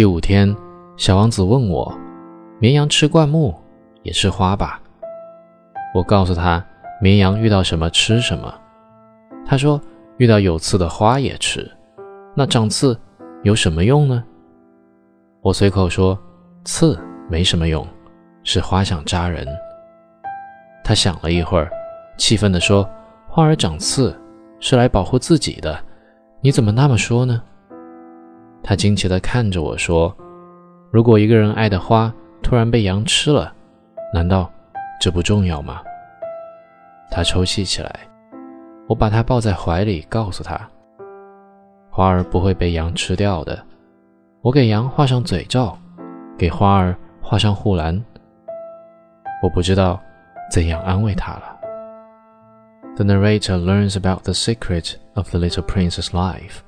第五天，小王子问我：“绵羊吃灌木，也吃花吧？”我告诉他：“绵羊遇到什么吃什么。”他说：“遇到有刺的花也吃。那长刺有什么用呢？”我随口说：“刺没什么用，是花想扎人。”他想了一会儿，气愤地说：“花儿长刺是来保护自己的，你怎么那么说呢？”他惊奇地看着我说：“如果一个人爱的花突然被羊吃了，难道这不重要吗？”他抽泣起来。我把他抱在怀里，告诉他：“花儿不会被羊吃掉的。我给羊画上嘴罩，给花儿画上护栏。我不知道怎样安慰他了。” The narrator learns about the secret of the little prince's life.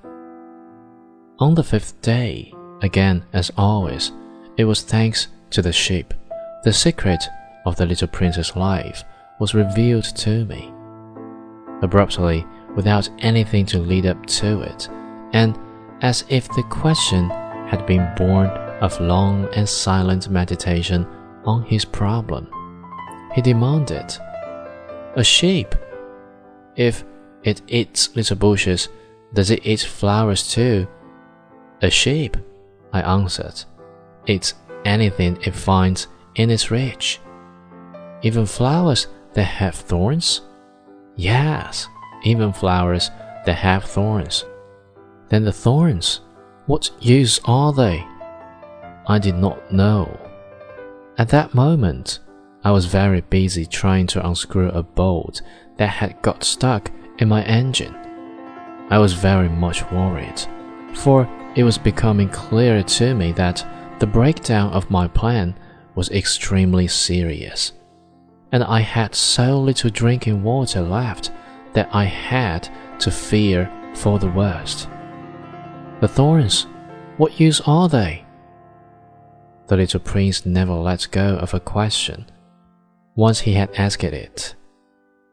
On the fifth day, again as always, it was thanks to the sheep. The secret of the little prince's life was revealed to me. Abruptly, without anything to lead up to it, and as if the question had been born of long and silent meditation on his problem, he demanded, A sheep? If it eats little bushes, does it eat flowers too? A sheep, I answered, eats anything it finds in its reach. Even flowers that have thorns? Yes, even flowers that have thorns. Then the thorns, what use are they? I did not know. At that moment, I was very busy trying to unscrew a bolt that had got stuck in my engine. I was very much worried, for it was becoming clear to me that the breakdown of my plan was extremely serious, and I had so little drinking water left that I had to fear for the worst. The thorns, what use are they? The little prince never let go of a question once he had asked it.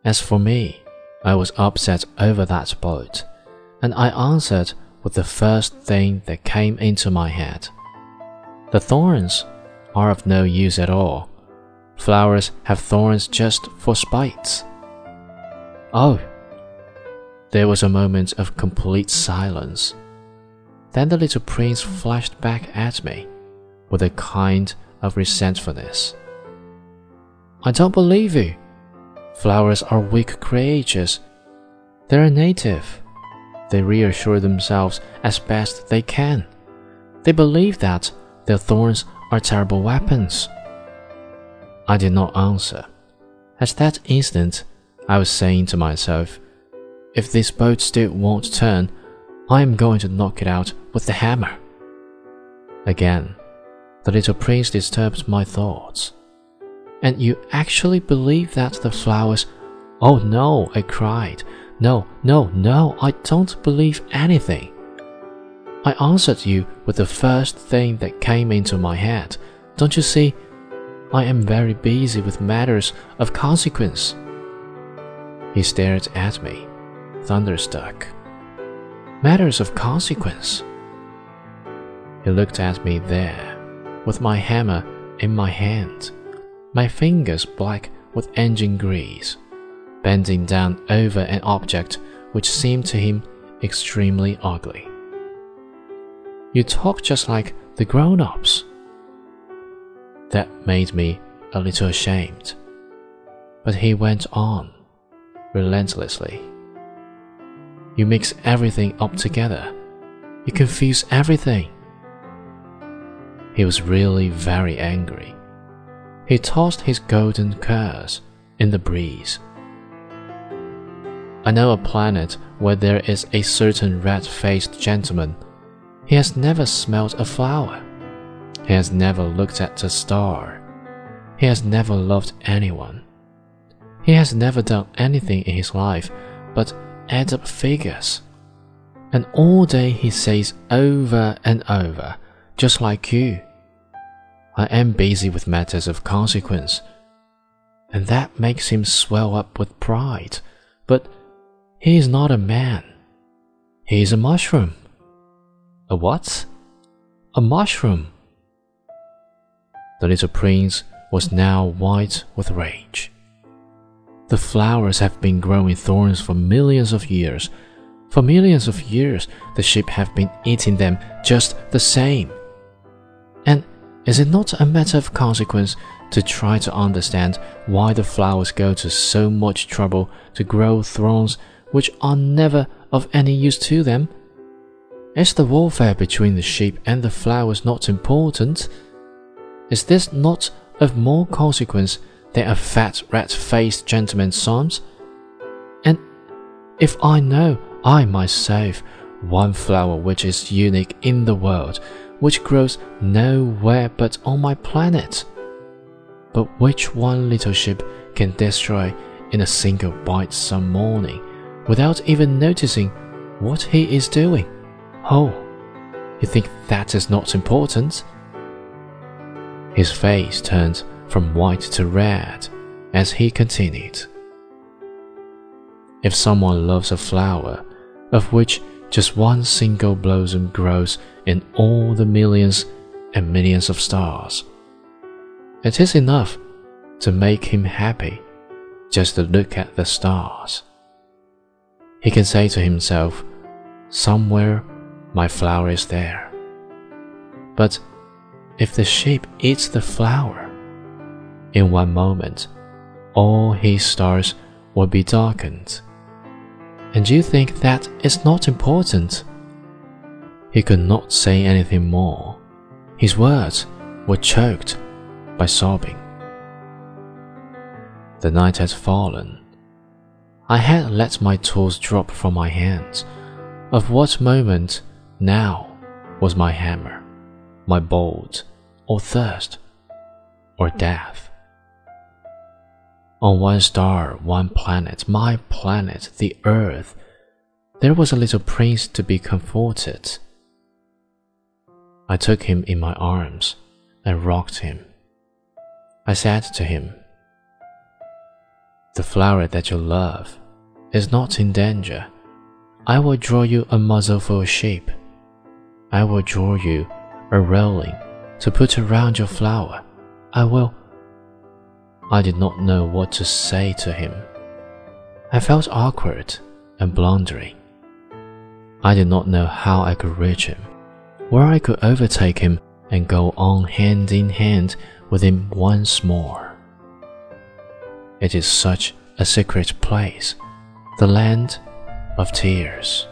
As for me, I was upset over that boat, and I answered with the first thing that came into my head. The thorns are of no use at all. Flowers have thorns just for spite. Oh! There was a moment of complete silence. Then the little prince flashed back at me with a kind of resentfulness. I don't believe you. Flowers are weak creatures. They're native. They reassure themselves as best they can. They believe that their thorns are terrible weapons. I did not answer. At that instant, I was saying to myself, if this boat still won't turn, I am going to knock it out with the hammer. Again, the little prince disturbed my thoughts. And you actually believe that the flowers. Oh no, I cried. No, no, no, I don't believe anything. I answered you with the first thing that came into my head. Don't you see? I am very busy with matters of consequence. He stared at me, thunderstruck. Matters of consequence? He looked at me there, with my hammer in my hand, my fingers black with engine grease bending down over an object which seemed to him extremely ugly. You talk just like the grown ups. That made me a little ashamed. But he went on, relentlessly. You mix everything up together. You confuse everything. He was really very angry. He tossed his golden curls in the breeze. I know a planet where there is a certain red faced gentleman. He has never smelt a flower. He has never looked at a star. He has never loved anyone. He has never done anything in his life but add up figures. And all day he says over and over, just like you, I am busy with matters of consequence. And that makes him swell up with pride. But he is not a man. He is a mushroom. A what? a mushroom. The little prince was now white with rage. The flowers have been growing thorns for millions of years. For millions of years, the sheep have been eating them just the same. And is it not a matter of consequence to try to understand why the flowers go to so much trouble to grow thorns which are never of any use to them? Is the warfare between the sheep and the flowers not important? Is this not of more consequence than a fat rat faced gentleman's sons? And if I know I myself one flower which is unique in the world, which grows nowhere but on my planet, but which one little sheep can destroy in a single bite some morning without even noticing what he is doing. Oh, you think that is not important? His face turned from white to red as he continued. If someone loves a flower, of which just one single blossom grows in all the millions and millions of stars, it is enough to make him happy just to look at the stars. He can say to himself, Somewhere my flower is there. But if the sheep eats the flower, in one moment, all his stars will be darkened. And you think that is not important? He could not say anything more. His words were choked by sobbing. The night had fallen. I had let my tools drop from my hands. Of what moment now was my hammer, my bolt, or thirst, or death? On one star, one planet, my planet, the earth, there was a little prince to be comforted. I took him in my arms and rocked him. I said to him, The flower that you love is not in danger. I will draw you a muzzle for a sheep. I will draw you a railing to put around your flower. I will. I did not know what to say to him. I felt awkward and blundering. I did not know how I could reach him, where I could overtake him and go on hand in hand with him once more. It is such a secret place, the land of tears.